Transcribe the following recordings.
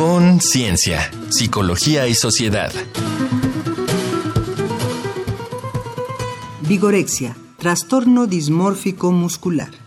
Conciencia, Psicología y Sociedad. Vigorexia, trastorno dismórfico muscular.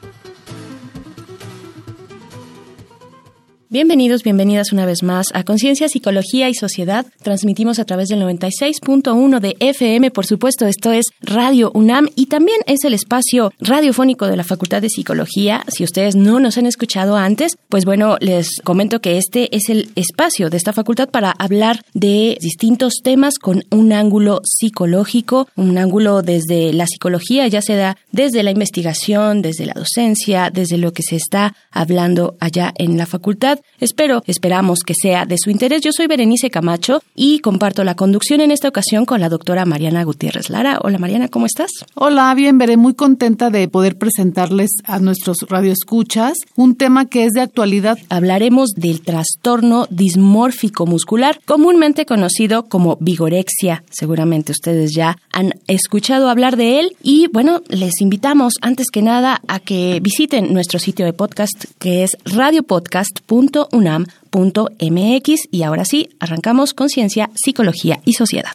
Bienvenidos, bienvenidas una vez más a Conciencia, Psicología y Sociedad. Transmitimos a través del 96.1 de FM, por supuesto, esto es Radio UNAM y también es el espacio radiofónico de la Facultad de Psicología. Si ustedes no nos han escuchado antes, pues bueno, les comento que este es el espacio de esta facultad para hablar de distintos temas con un ángulo psicológico, un ángulo desde la psicología, ya sea desde la investigación, desde la docencia, desde lo que se está hablando allá en la facultad. Espero, esperamos que sea de su interés. Yo soy Berenice Camacho y comparto la conducción en esta ocasión con la doctora Mariana Gutiérrez Lara. Hola Mariana, ¿cómo estás? Hola, bien, veré muy contenta de poder presentarles a nuestros radioescuchas un tema que es de actualidad. Hablaremos del trastorno dismórfico muscular, comúnmente conocido como vigorexia. Seguramente ustedes ya han escuchado hablar de él y bueno, les invitamos antes que nada a que visiten nuestro sitio de podcast que es radiopodcast.com unam.mx y ahora sí, arrancamos con ciencia, psicología y sociedad.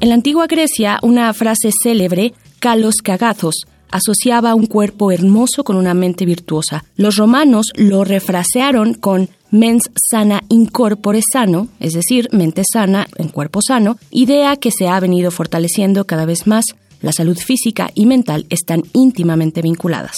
En la antigua Grecia, una frase célebre, Kalos Kagathos, asociaba un cuerpo hermoso con una mente virtuosa. Los romanos lo refrasearon con mens sana in corpore sano, es decir, mente sana en cuerpo sano, idea que se ha venido fortaleciendo cada vez más. La salud física y mental están íntimamente vinculadas.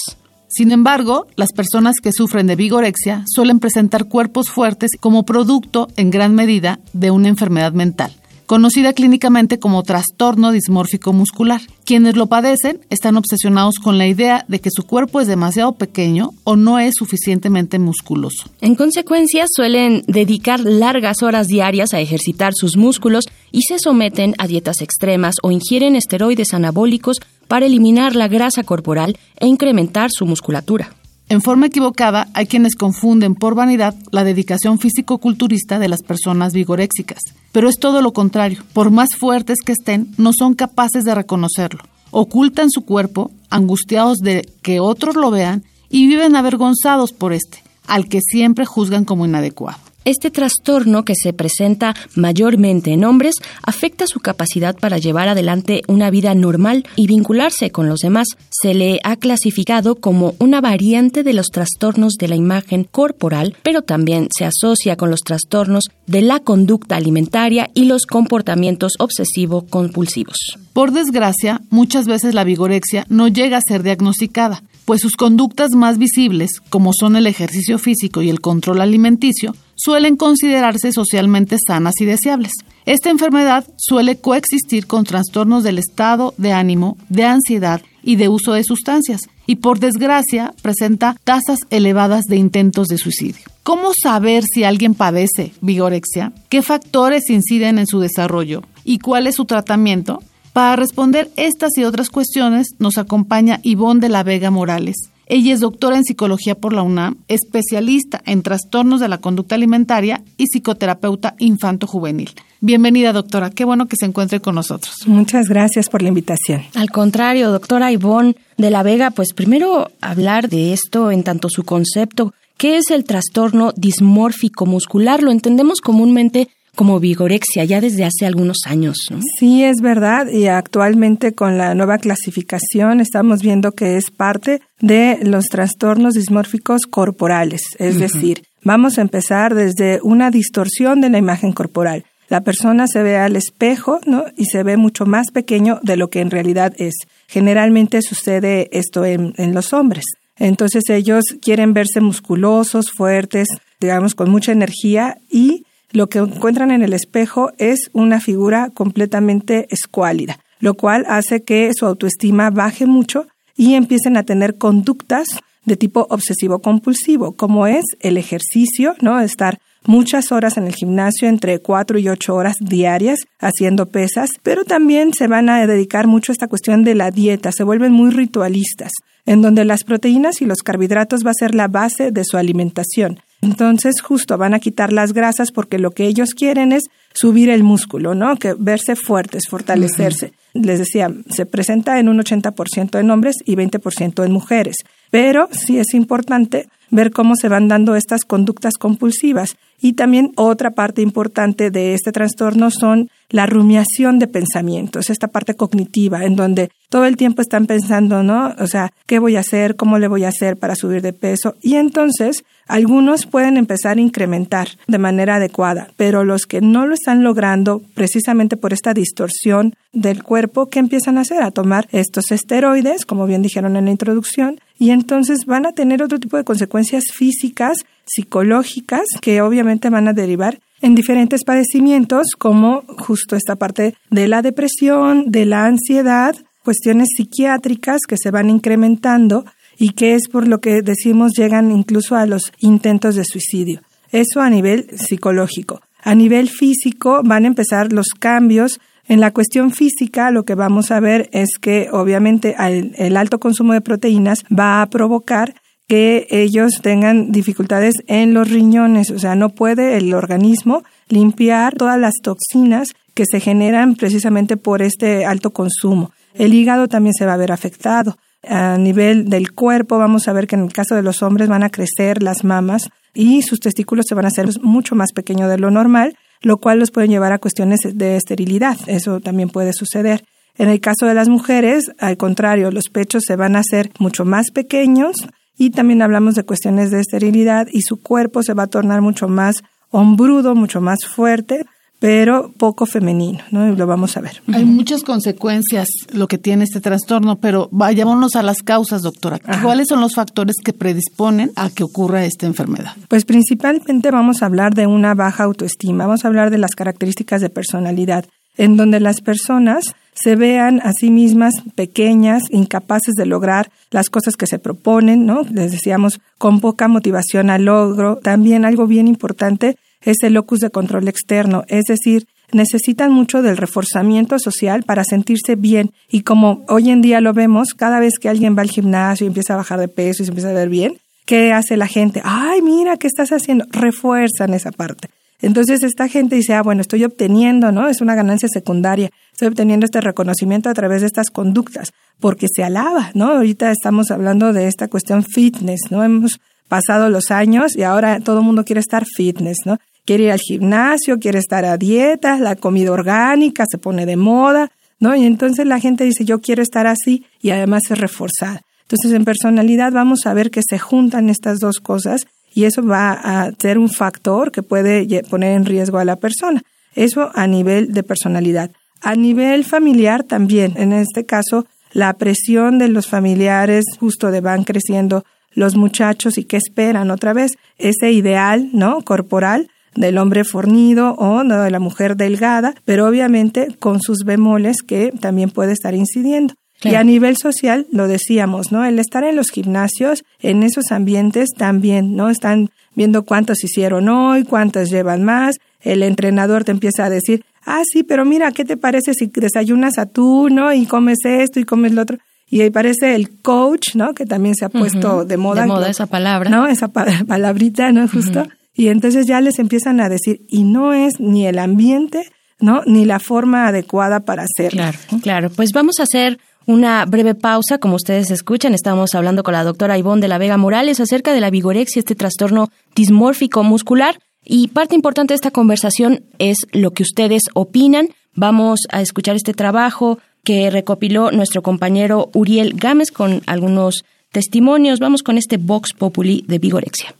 Sin embargo, las personas que sufren de vigorexia suelen presentar cuerpos fuertes como producto, en gran medida, de una enfermedad mental, conocida clínicamente como trastorno dismórfico muscular. Quienes lo padecen están obsesionados con la idea de que su cuerpo es demasiado pequeño o no es suficientemente musculoso. En consecuencia, suelen dedicar largas horas diarias a ejercitar sus músculos y se someten a dietas extremas o ingieren esteroides anabólicos para eliminar la grasa corporal e incrementar su musculatura. En forma equivocada, hay quienes confunden por vanidad la dedicación físico-culturista de las personas vigoréxicas. Pero es todo lo contrario. Por más fuertes que estén, no son capaces de reconocerlo. Ocultan su cuerpo, angustiados de que otros lo vean, y viven avergonzados por este, al que siempre juzgan como inadecuado. Este trastorno, que se presenta mayormente en hombres, afecta su capacidad para llevar adelante una vida normal y vincularse con los demás. Se le ha clasificado como una variante de los trastornos de la imagen corporal, pero también se asocia con los trastornos de la conducta alimentaria y los comportamientos obsesivo-compulsivos. Por desgracia, muchas veces la vigorexia no llega a ser diagnosticada, pues sus conductas más visibles, como son el ejercicio físico y el control alimenticio, suelen considerarse socialmente sanas y deseables. Esta enfermedad suele coexistir con trastornos del estado de ánimo, de ansiedad y de uso de sustancias, y por desgracia presenta tasas elevadas de intentos de suicidio. ¿Cómo saber si alguien padece vigorexia? ¿Qué factores inciden en su desarrollo? ¿Y cuál es su tratamiento? Para responder estas y otras cuestiones nos acompaña Ivonne de la Vega Morales, ella es doctora en psicología por la UNAM, especialista en trastornos de la conducta alimentaria y psicoterapeuta infanto-juvenil. Bienvenida, doctora. Qué bueno que se encuentre con nosotros. Muchas gracias por la invitación. Al contrario, doctora Ivonne de la Vega, pues primero hablar de esto en tanto su concepto. ¿Qué es el trastorno dismórfico muscular? Lo entendemos comúnmente como vigorexia ya desde hace algunos años. Sí, es verdad, y actualmente con la nueva clasificación estamos viendo que es parte de los trastornos dismórficos corporales, es decir, vamos a empezar desde una distorsión de la imagen corporal. La persona se ve al espejo ¿no? y se ve mucho más pequeño de lo que en realidad es. Generalmente sucede esto en, en los hombres. Entonces ellos quieren verse musculosos, fuertes, digamos, con mucha energía y lo que encuentran en el espejo es una figura completamente escuálida, lo cual hace que su autoestima baje mucho y empiecen a tener conductas de tipo obsesivo compulsivo, como es el ejercicio, ¿no? Estar muchas horas en el gimnasio, entre cuatro y ocho horas diarias haciendo pesas, pero también se van a dedicar mucho a esta cuestión de la dieta, se vuelven muy ritualistas, en donde las proteínas y los carbohidratos va a ser la base de su alimentación. Entonces, justo van a quitar las grasas porque lo que ellos quieren es subir el músculo, ¿no? Que verse fuertes, fortalecerse. Les decía, se presenta en un 80% en hombres y 20% en mujeres. Pero sí es importante ver cómo se van dando estas conductas compulsivas. Y también otra parte importante de este trastorno son la rumiación de pensamientos, esta parte cognitiva, en donde todo el tiempo están pensando, ¿no? O sea, ¿qué voy a hacer? ¿Cómo le voy a hacer para subir de peso? Y entonces algunos pueden empezar a incrementar de manera adecuada, pero los que no lo están logrando precisamente por esta distorsión del cuerpo, ¿qué empiezan a hacer? A tomar estos esteroides, como bien dijeron en la introducción, y entonces van a tener otro tipo de consecuencias físicas, psicológicas, que obviamente van a derivar en diferentes padecimientos, como justo esta parte de la depresión, de la ansiedad, cuestiones psiquiátricas que se van incrementando y que es por lo que decimos llegan incluso a los intentos de suicidio. Eso a nivel psicológico. A nivel físico van a empezar los cambios. En la cuestión física lo que vamos a ver es que obviamente el, alto consumo de proteínas va a provocar que ellos tengan dificultades en los riñones, o sea, no puede el organismo limpiar todas las toxinas que se generan precisamente por este alto consumo. El hígado también se va a ver afectado a nivel del cuerpo, vamos a ver que en el caso de los hombres van a crecer las mamas y sus testículos se van a hacer mucho más pequeños de lo normal, lo cual los puede llevar a cuestiones de esterilidad. Eso también puede suceder. En el caso de las mujeres, al contrario, los pechos se van a hacer mucho más pequeños y también hablamos de cuestiones de esterilidad y su cuerpo se va a tornar mucho más hombrudo, mucho más fuerte, pero poco femenino, ¿no? Y lo vamos a ver. Hay muchas consecuencias lo que tiene este trastorno, pero vayámonos a las causas, doctora. ¿Cuáles son los factores que predisponen a que ocurra esta enfermedad? Pues principalmente vamos a hablar de una baja autoestima, vamos a hablar de las características de personalidad, en donde las personas se vean a sí mismas pequeñas, incapaces de lograr las cosas que se proponen, ¿no? Les decíamos, con poca motivación al logro. También algo bien importante es el locus de control externo, es decir, necesitan mucho del reforzamiento social para sentirse bien y como hoy en día lo vemos, cada vez que alguien va al gimnasio y empieza a bajar de peso y se empieza a ver bien, ¿qué hace la gente? Ay, mira, ¿qué estás haciendo? Refuerzan esa parte. Entonces esta gente dice, ah, bueno, estoy obteniendo, ¿no? Es una ganancia secundaria. Estoy obteniendo este reconocimiento a través de estas conductas, porque se alaba, ¿no? Ahorita estamos hablando de esta cuestión fitness, ¿no? Hemos pasado los años y ahora todo el mundo quiere estar fitness, ¿no? quiere ir al gimnasio, quiere estar a dieta, la comida orgánica se pone de moda, ¿no? Y entonces la gente dice, yo quiero estar así y además es reforzada. Entonces en personalidad vamos a ver que se juntan estas dos cosas y eso va a ser un factor que puede poner en riesgo a la persona. Eso a nivel de personalidad. A nivel familiar también, en este caso, la presión de los familiares justo de van creciendo los muchachos y que esperan otra vez ese ideal, ¿no? Corporal del hombre fornido o de la mujer delgada, pero obviamente con sus bemoles que también puede estar incidiendo. Y a nivel social, lo decíamos, ¿no? El estar en los gimnasios, en esos ambientes también, ¿no? Están viendo cuántos hicieron hoy, cuántos llevan más. El entrenador te empieza a decir, ah, sí, pero mira, ¿qué te parece si desayunas atún, ¿no? Y comes esto y comes lo otro. Y ahí parece el coach, ¿no? Que también se ha puesto de moda. De moda esa palabra. ¿No? Esa palabrita, ¿no? Justo. Y entonces ya les empiezan a decir, y no es ni el ambiente, ¿no? Ni la forma adecuada para hacerlo. Claro, claro. Pues vamos a hacer una breve pausa. Como ustedes escuchan, estamos hablando con la doctora Ivonne de la Vega Morales acerca de la vigorexia, este trastorno dismórfico muscular. Y parte importante de esta conversación es lo que ustedes opinan. Vamos a escuchar este trabajo que recopiló nuestro compañero Uriel Gámez con algunos testimonios. Vamos con este Vox Populi de vigorexia.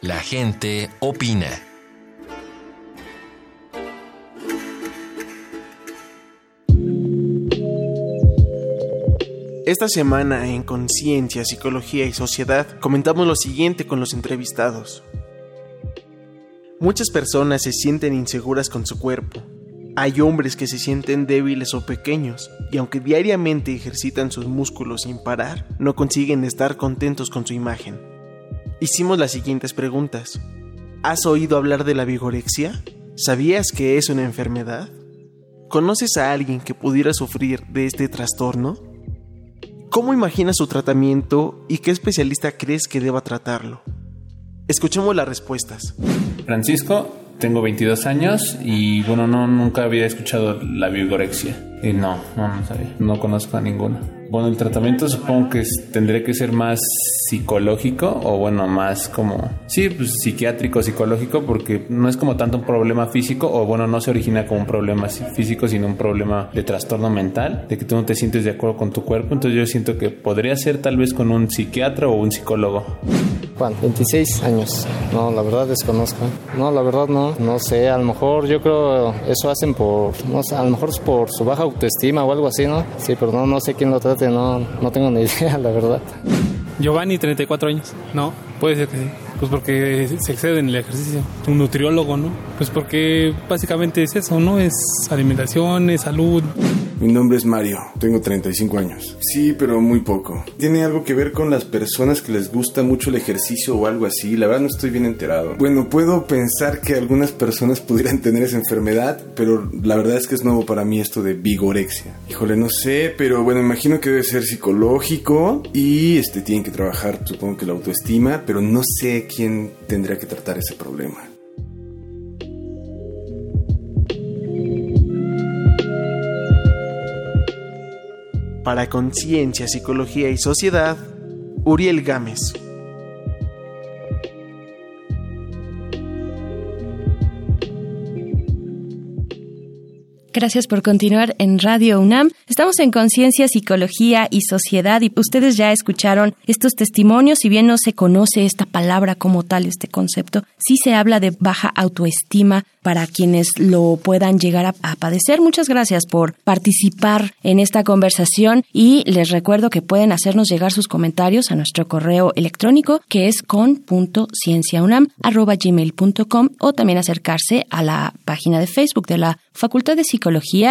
La gente opina. Esta semana en Conciencia, Psicología y Sociedad comentamos lo siguiente con los entrevistados. Muchas personas se sienten inseguras con su cuerpo. Hay hombres que se sienten débiles o pequeños y aunque diariamente ejercitan sus músculos sin parar, no consiguen estar contentos con su imagen. Hicimos las siguientes preguntas. ¿Has oído hablar de la vigorexia? ¿Sabías que es una enfermedad? ¿Conoces a alguien que pudiera sufrir de este trastorno? ¿Cómo imaginas su tratamiento y qué especialista crees que deba tratarlo? Escuchemos las respuestas. Francisco, tengo 22 años y bueno, no, nunca había escuchado la vigorexia. Y no, no, no no conozco a ninguno. Bueno, el tratamiento supongo que tendría que ser más psicológico o bueno, más como, sí, pues psiquiátrico, psicológico, porque no es como tanto un problema físico o bueno, no se origina como un problema físico, sino un problema de trastorno mental, de que tú no te sientes de acuerdo con tu cuerpo. Entonces yo siento que podría ser tal vez con un psiquiatra o un psicólogo. Juan, 26 años. No, la verdad desconozco. No, la verdad no. No sé, a lo mejor yo creo eso hacen por, no sé, a lo mejor es por su baja autoestima o algo así, ¿no? Sí, pero no, no sé quién lo no, no tengo ni idea, la verdad. Giovanni, 34 años. No, puede ser que sí. Pues porque se excede en el ejercicio. Un nutriólogo, ¿no? Pues porque básicamente es eso, ¿no? Es alimentación, es salud. Mi nombre es Mario, tengo 35 años. Sí, pero muy poco. ¿Tiene algo que ver con las personas que les gusta mucho el ejercicio o algo así? La verdad no estoy bien enterado. Bueno, puedo pensar que algunas personas pudieran tener esa enfermedad, pero la verdad es que es nuevo para mí esto de vigorexia. Híjole, no sé, pero bueno, imagino que debe ser psicológico y este tienen que trabajar, supongo que la autoestima, pero no sé quién tendría que tratar ese problema. Para Conciencia, Psicología y Sociedad, Uriel Gámez. Gracias por continuar en Radio UNAM. Estamos en Conciencia, Psicología y Sociedad y ustedes ya escucharon estos testimonios. Si bien no se conoce esta palabra como tal, este concepto, sí se habla de baja autoestima para quienes lo puedan llegar a, padecer. Muchas gracias por participar en esta conversación y les recuerdo que pueden hacernos llegar sus comentarios a nuestro correo electrónico que es con.cienciaunam.gmail.com o también acercarse a la página de Facebook de la Facultad de Psicología,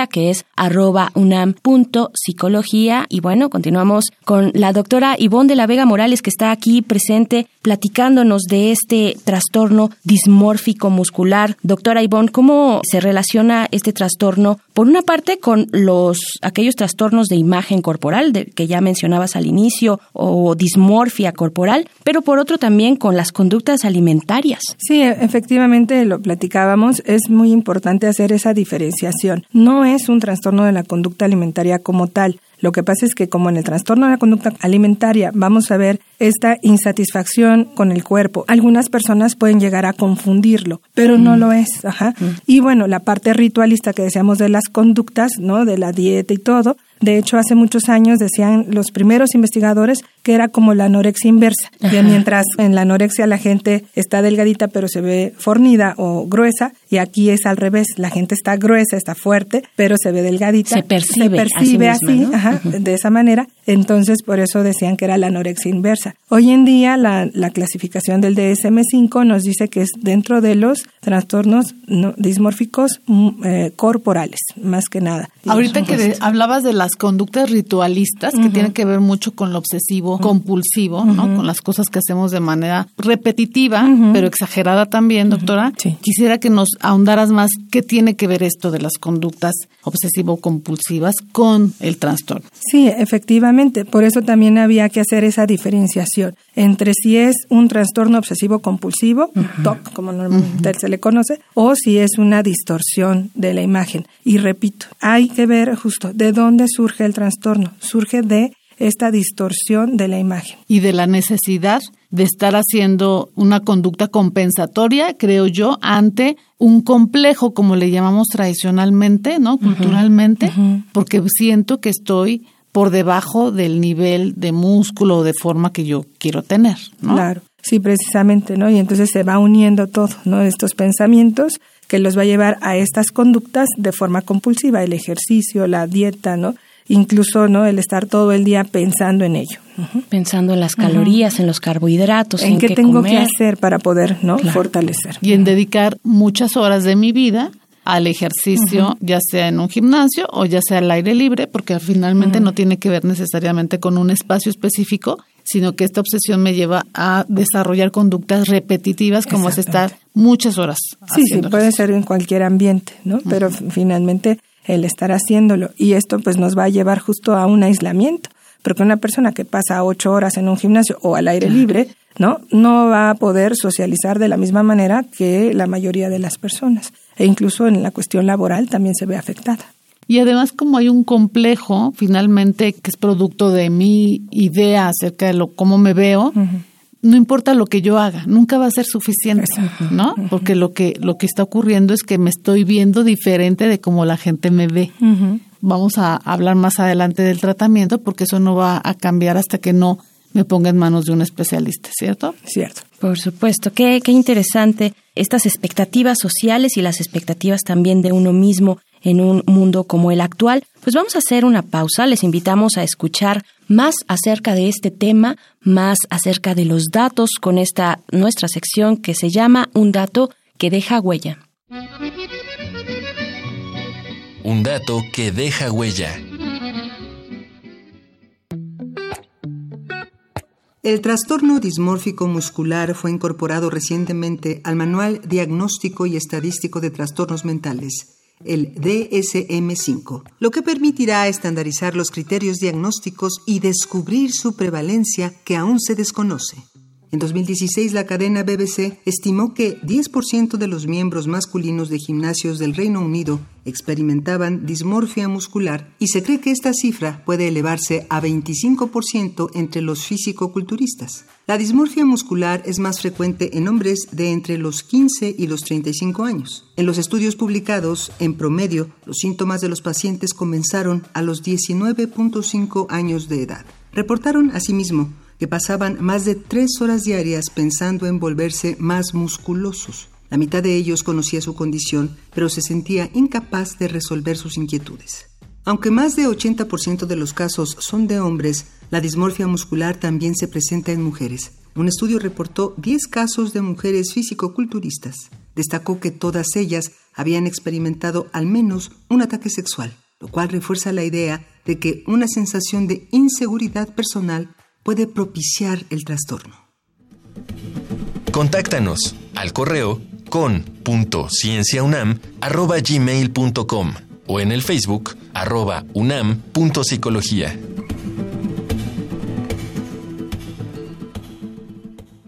que es arroba unam.psicología. Y bueno, continuamos con la doctora Ivonne de la Vega Morales, que está aquí presente platicándonos de este trastorno dismórfico muscular. Doctora Ivonne, ¿cómo se relaciona este trastorno, por una parte, con los aquellos trastornos de imagen corporal, que ya mencionabas al inicio, o dismorfia corporal, pero por otro también con las conductas alimentarias? Sí, efectivamente lo platicábamos. Es muy importante hacer esa diferenciación. No es un trastorno de la conducta alimentaria como tal. Lo que pasa es que como en el trastorno de la conducta alimentaria vamos a ver esta insatisfacción con el cuerpo, algunas personas pueden llegar a confundirlo, pero no lo es. Ajá. Y bueno, la parte ritualista que decíamos de las conductas, ¿no? De la dieta y todo, de hecho, hace muchos años decían los primeros investigadores que era como la anorexia inversa, que mientras en la anorexia la gente está delgadita pero se ve fornida o gruesa, y aquí es al revés, la gente está gruesa, está fuerte, pero se ve delgadita. Se percibe, se percibe así, así, misma, ¿no? ajá, de esa manera. Entonces, por eso decían que era la anorexia inversa. Hoy en día, la, la clasificación del DSM-5 nos dice que es dentro de los trastornos no, dismórficos mm, eh, corporales, más que nada. Ahorita que de- hablabas de las conductas ritualistas, que tienen que ver mucho con lo obsesivo, compulsivo, ¿no? Con las cosas que hacemos de manera repetitiva, pero exagerada también, doctora. Sí. Quisiera que nos ahondaras más qué tiene que ver esto de las conductas obsesivo-compulsivas con el trastorno. Sí, efectivamente. Por eso también había que hacer esa diferenciación entre si es un trastorno obsesivo compulsivo, TOC, como normalmente se le conoce, o si es una distorsión de la imagen. Y repito, hay que ver justo de dónde surge el trastorno. Surge de esta distorsión de la imagen. y de la necesidad de estar haciendo una conducta compensatoria, creo yo, ante un complejo, como le llamamos tradicionalmente, ¿no? Culturalmente, porque siento que estoy por debajo del nivel de músculo o de forma que yo quiero tener, ¿no? Claro, sí, precisamente, ¿no? Y entonces se va uniendo todo, ¿no? Estos pensamientos que los va a llevar a estas conductas de forma compulsiva, el ejercicio, la dieta, ¿no? Incluso, ¿no? El estar todo el día pensando en ello. Pensando en las calorías, en los carbohidratos, ¿En, qué, qué tengo que hacer para poder, ¿no? Claro. Fortalecer. Y en dedicar muchas horas de mi vida al ejercicio, ya sea en un gimnasio o ya sea al aire libre, porque finalmente no tiene que ver necesariamente con un espacio específico, sino que esta obsesión me lleva a desarrollar conductas repetitivas como es estar muchas horas. Sí, sí, puede ser en cualquier ambiente, ¿no? Pero finalmente el estar haciéndolo y esto pues nos va a llevar justo a un aislamiento, porque una persona que pasa ocho horas en un gimnasio o al aire libre, ¿no? No va a poder socializar de la misma manera que la mayoría de las personas e incluso en la cuestión laboral también se ve afectada. Y además como hay un complejo finalmente que es producto de mi idea acerca de lo cómo me veo, no importa lo que yo haga, nunca va a ser suficiente, ¿no? Porque lo que lo que está ocurriendo es que me estoy viendo diferente de cómo la gente me ve. Vamos a hablar más adelante del tratamiento porque eso no va a cambiar hasta que no me ponga en manos de un especialista, ¿cierto? Cierto. Por supuesto, qué, qué interesante estas expectativas sociales y las expectativas también de uno mismo en un mundo como el actual. Pues vamos a hacer una pausa, les invitamos a escuchar más acerca de este tema, más acerca de los datos con esta nuestra sección que se llama Un dato que deja huella. Un dato que deja huella. El trastorno dismórfico muscular fue incorporado recientemente al Manual Diagnóstico y Estadístico de Trastornos Mentales, el DSM5, lo que permitirá estandarizar los criterios diagnósticos y descubrir su prevalencia que aún se desconoce. En 2016, la cadena BBC estimó que 10% de los miembros masculinos de gimnasios del Reino Unido experimentaban dismorfia muscular y se cree que esta cifra puede elevarse a 25% entre los físico-culturistas. La dismorfia muscular es más frecuente en hombres de entre los 15 y los 35 años. En los estudios publicados, en promedio, los síntomas de los pacientes comenzaron a los 19.5 años de edad. Reportaron asimismo que pasaban más de tres horas diarias pensando en volverse más musculosos. La mitad de ellos conocía su condición, pero se sentía incapaz de resolver sus inquietudes. Aunque más de 80% de los casos son de hombres, la dismorfia muscular también se presenta en mujeres. Un estudio reportó 10 casos de mujeres físico-culturistas. Destacó que todas ellas habían experimentado al menos un ataque sexual, lo cual refuerza la idea de que una sensación de inseguridad personal puede propiciar el trastorno. Contáctanos al correo con.cienciaunam.gmail.com o en el Facebook arroba unam.psicología.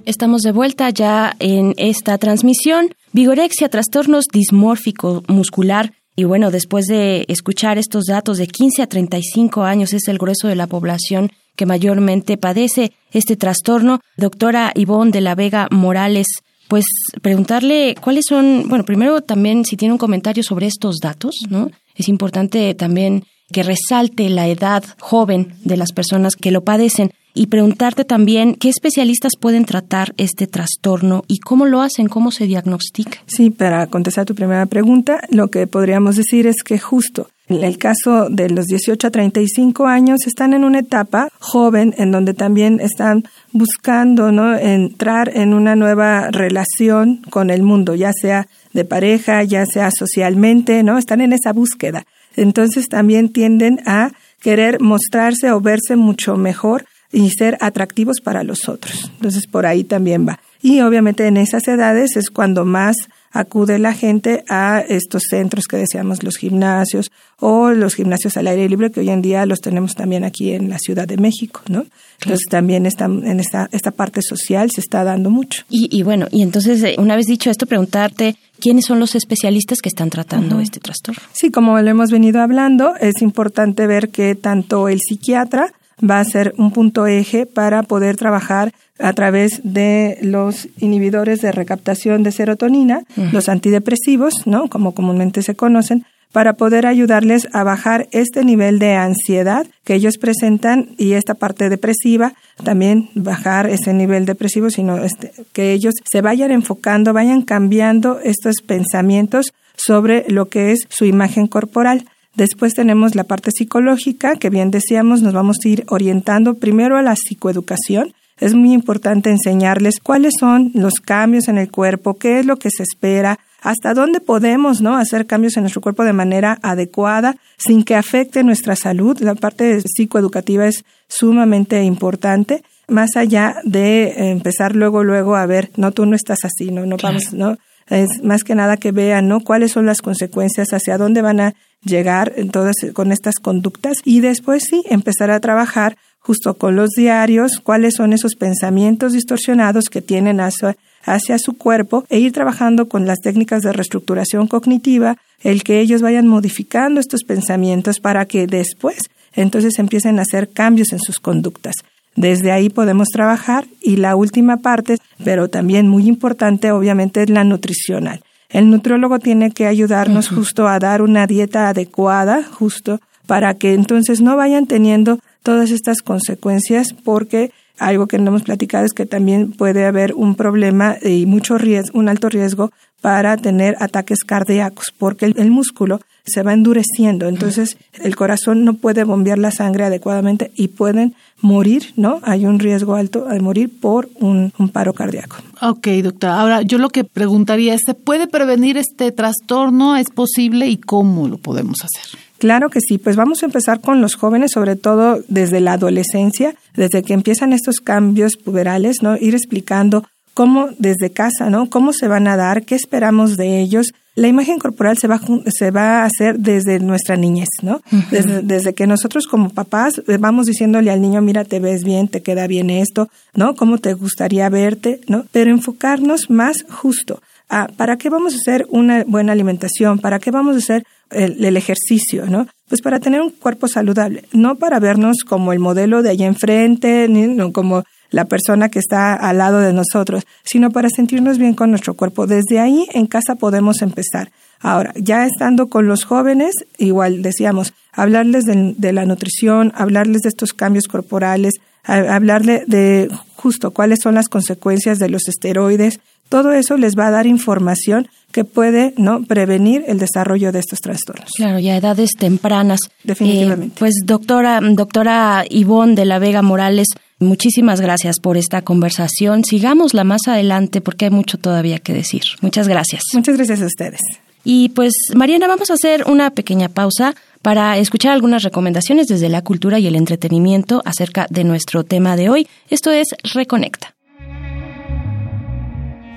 Estamos de vuelta ya en esta transmisión. Vigorexia, trastornos dismórfico muscular. Y bueno, después de escuchar estos datos de 15 a 35 años es el grueso de la población que mayormente padece este trastorno. Doctora Ivonne de la Vega Morales, pues preguntarle cuáles son, bueno, primero también si tiene un comentario sobre estos datos, ¿no? Es importante también que resalte la edad joven de las personas que lo padecen y preguntarte también qué especialistas pueden tratar este trastorno y cómo lo hacen, cómo se diagnostica. Sí, para contestar tu primera pregunta, lo que podríamos decir es que justo el caso de los 18 a 35 años están en una etapa joven en donde también están buscando ¿no? entrar en una nueva relación con el mundo, ya sea de pareja, ya sea socialmente, ¿no? Están en esa búsqueda. Entonces también tienden a querer mostrarse o verse mucho mejor y ser atractivos para los otros. Entonces por ahí también va. Y obviamente en esas edades es cuando más acude la gente a estos centros que decíamos los gimnasios o los gimnasios al aire libre que hoy en día los tenemos también aquí en la Ciudad de México, ¿no? Entonces también están en esta, esta parte social se está dando mucho. Y, y bueno, y entonces eh, una vez dicho esto, preguntarte quiénes son los especialistas que están tratando este trastorno. Sí, como lo hemos venido hablando, es importante ver que tanto el psiquiatra va a ser un punto eje para poder trabajar a través de los inhibidores de recaptación de serotonina, los antidepresivos, ¿no? Como comúnmente se conocen, para poder ayudarles a bajar este nivel de ansiedad que ellos presentan y esta parte depresiva, también bajar ese nivel depresivo, sino este, que ellos se vayan enfocando, vayan cambiando estos pensamientos sobre lo que es su imagen corporal. Después tenemos la parte psicológica, que bien decíamos, nos vamos a ir orientando primero a la psicoeducación. Es muy importante enseñarles cuáles son los cambios en el cuerpo, qué es lo que se espera, hasta dónde podemos ¿no? hacer cambios en nuestro cuerpo de manera adecuada sin que afecte nuestra salud. La parte psicoeducativa es sumamente importante, más allá de empezar luego, luego a ver, no, tú no estás así, no, no vamos, no. Es más que nada que vean, ¿no? Cuáles son las consecuencias, hacia dónde van a llegar todas con estas conductas y después sí empezar a trabajar justo con los diarios, cuáles son esos pensamientos distorsionados que tienen hacia, hacia su cuerpo e ir trabajando con las técnicas de reestructuración cognitiva, el que ellos vayan modificando estos pensamientos para que después entonces empiecen a hacer cambios en sus conductas. Desde ahí podemos trabajar y la última parte, pero también muy importante, obviamente, es la nutricional. El nutriólogo tiene que ayudarnos justo a dar una dieta adecuada, justo para que entonces no vayan teniendo todas estas consecuencias porque algo que no hemos platicado es que también puede haber un problema y mucho riesgo, un alto riesgo para tener ataques cardíacos, porque el, músculo se va endureciendo, entonces el corazón no puede bombear la sangre adecuadamente y pueden morir, ¿no? Hay un riesgo alto de morir por un, paro cardíaco. Ok, doctora. Ahora, yo lo que preguntaría es, ¿se puede prevenir este trastorno? ¿Es posible y cómo lo podemos hacer? Claro que sí, pues vamos a empezar con los jóvenes, sobre todo desde la adolescencia, desde que empiezan estos cambios puberales, ¿no? Ir explicando cómo desde casa, ¿no? Cómo se van a dar, qué esperamos de ellos. La imagen corporal se va, se va a hacer desde nuestra niñez, ¿no? desde, desde, que nosotros como papás eh, vamos diciéndole al niño, mira, te ves bien, te queda bien esto, ¿no? ¿Cómo te gustaría verte, ¿no? Pero enfocarnos más justo. A ¿Para qué vamos a hacer una buena alimentación? ¿Para qué vamos a hacer el, ejercicio, ¿no? Pues para tener un cuerpo saludable, no para vernos como el modelo de allá enfrente, ni como la persona que está al lado de nosotros, sino para sentirnos bien con nuestro cuerpo. Desde ahí en casa podemos empezar. Ahora, ya estando con los jóvenes, igual decíamos, hablarles de, la nutrición, hablarles de estos cambios corporales, hablarle de justo cuáles son las consecuencias de los esteroides, todo eso les va a dar información que puede no prevenir el desarrollo de estos trastornos. Claro, ya edades tempranas. Definitivamente. Eh, pues doctora, doctora Ivonne de la Vega Morales, muchísimas gracias por esta conversación. Sigámosla más adelante porque hay mucho todavía que decir. Muchas gracias. Muchas gracias a ustedes. Y pues Mariana, vamos a hacer una pequeña pausa para escuchar algunas recomendaciones desde la cultura y el entretenimiento acerca de nuestro tema de hoy. Esto es Reconecta.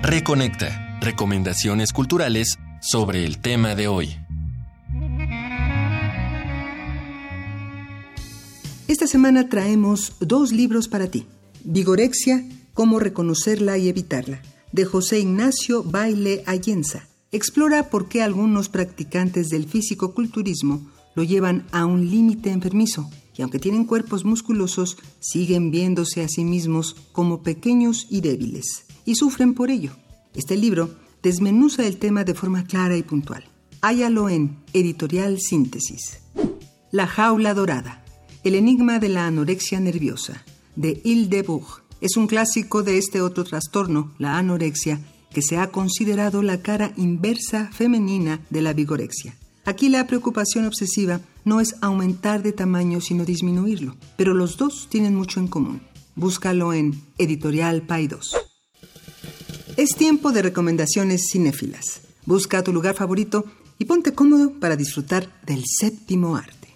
Reconecta. Recomendaciones culturales sobre el tema de hoy. Esta semana traemos dos libros para ti. Vigorexia, cómo reconocerla y evitarla, de José Ignacio Baile Allenza. Explora por qué algunos practicantes del físico-culturismo lo llevan a un límite enfermizo y aunque tienen cuerpos musculosos, siguen viéndose a sí mismos como pequeños y débiles y sufren por ello. Este libro desmenuza el tema de forma clara y puntual. Háyalo en Editorial Síntesis. La jaula dorada. El enigma de la anorexia nerviosa, de Hildebug. Es un clásico de este otro trastorno, la anorexia, que se ha considerado la cara inversa femenina de la vigorexia. Aquí la preocupación obsesiva no es aumentar de tamaño, sino disminuirlo, pero los dos tienen mucho en común. Búscalo en Editorial 2. Es tiempo de recomendaciones cinéfilas. Busca tu lugar favorito y ponte cómodo para disfrutar del séptimo arte.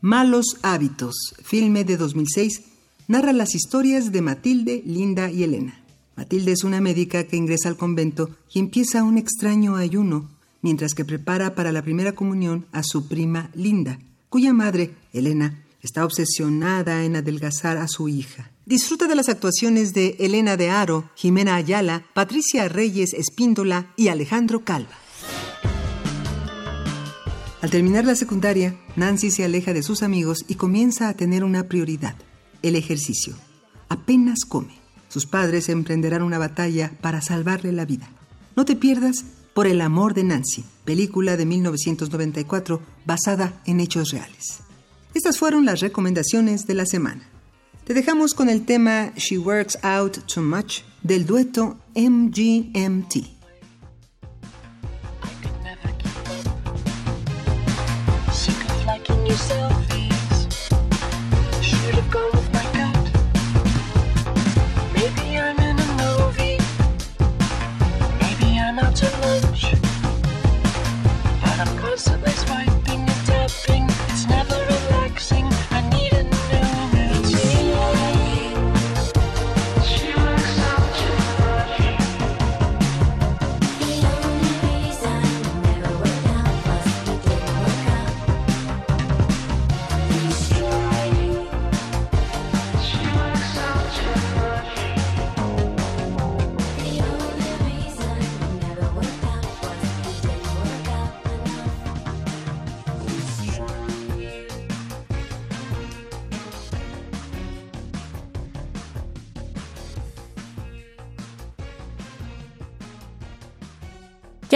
Malos hábitos, filme de 2006, narra las historias de Matilde, Linda y Elena. Matilde es una médica que ingresa al convento y empieza un extraño ayuno mientras que prepara para la primera comunión a su prima Linda, cuya madre, Elena, está obsesionada en adelgazar a su hija. Disfruta de las actuaciones de Elena de Aro, Jimena Ayala, Patricia Reyes Espíndola y Alejandro Calva. Al terminar la secundaria, Nancy se aleja de sus amigos y comienza a tener una prioridad, el ejercicio. Apenas come. Sus padres emprenderán una batalla para salvarle la vida. No te pierdas Por el amor de Nancy, película de 1994 basada en hechos reales. Estas fueron las recomendaciones de la semana. Te dejamos con el tema She Works Out Too Much del dueto MGMT.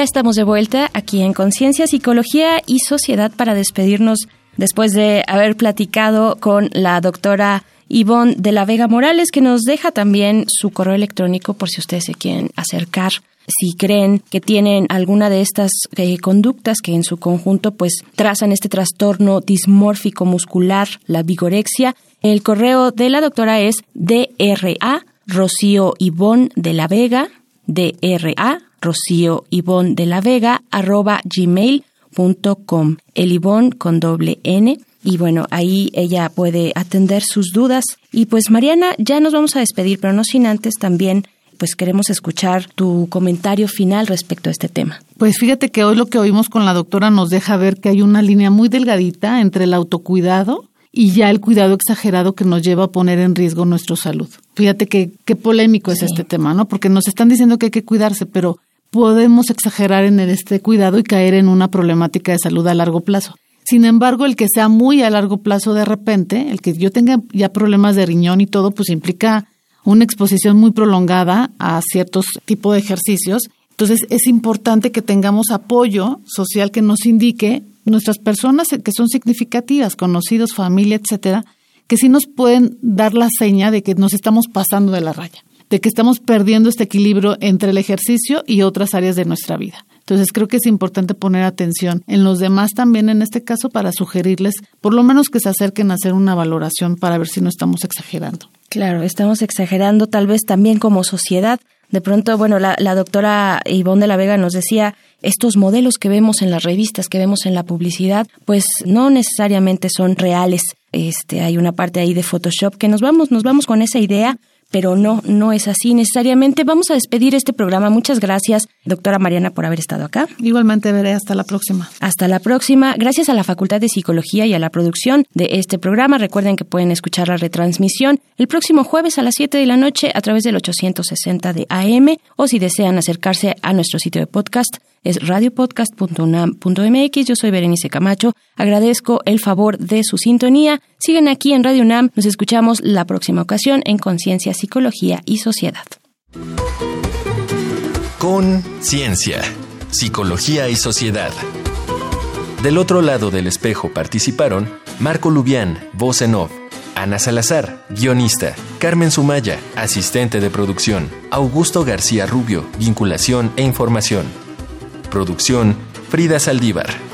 Estamos de vuelta aquí en Conciencia, Psicología y Sociedad para despedirnos después de haber platicado con la doctora Ivonne de la Vega Morales, que nos deja también su correo electrónico por si ustedes se quieren acercar. Si creen que tienen alguna de estas eh, conductas que en su conjunto pues trazan este trastorno dismórfico muscular, la vigorexia, el correo de la doctora es DRA Rocío Ivonne de la Vega, DRA Rocío Ivonne de la Vega, arroba gmail.com. El Ivonne con doble N. Y bueno, ahí ella puede atender sus dudas. Y pues Mariana, ya nos vamos a despedir, pero no sin antes también pues queremos escuchar tu comentario final respecto a este tema. Pues fíjate que hoy lo que oímos con la doctora nos deja ver que hay una línea muy delgadita entre el autocuidado y ya el cuidado exagerado que nos lleva a poner en riesgo nuestra salud. Fíjate que qué polémico es este tema, ¿no? Porque nos están diciendo que hay que cuidarse, pero podemos exagerar en este cuidado y caer en una problemática de salud a largo plazo. Sin embargo, el que sea muy a largo plazo de repente, el que yo tenga ya problemas de riñón y todo, pues implica una exposición muy prolongada a ciertos tipos de ejercicios. Entonces, es importante que tengamos apoyo social que nos indique nuestras personas que son significativas, conocidos, familia, etcétera, que sí nos pueden dar la seña de que nos estamos pasando de la raya, de que estamos perdiendo este equilibrio entre el ejercicio y otras áreas de nuestra vida. Entonces creo que es importante poner atención en los demás también en este caso para sugerirles por lo menos que se acerquen a hacer una valoración para ver si no estamos exagerando. Claro, estamos exagerando tal vez también como sociedad. De pronto, bueno, la, la doctora Ivonne de la Vega nos decía, estos modelos que vemos en las revistas, que vemos en la publicidad, pues no necesariamente son reales. Este, hay una parte ahí de Photoshop que nos vamos, nos vamos con esa idea, pero no, no es así necesariamente. Vamos a despedir este programa. Muchas gracias, doctora Mariana, por haber estado acá. Igualmente veré hasta la próxima. Hasta la próxima. Gracias a la Facultad de Psicología y a la producción de este programa. Recuerden que pueden escuchar la retransmisión el próximo jueves a las 7 de la noche a través del 860 de AM o si desean acercarse a nuestro sitio de podcast es radiopodcast.unam.mx. Yo soy Berenice Camacho. Agradezco el favor de su sintonía. Siguen aquí en Radio UNAM. Nos escuchamos la próxima ocasión en Conciencia, Psicología y Sociedad. Con Ciencia, Psicología y Sociedad. Del otro lado del espejo participaron Marco Lubián, voz en off, Ana Salazar, guionista, Carmen Sumaya, asistente de producción, Augusto García Rubio, vinculación e información. Producción Frida Saldívar.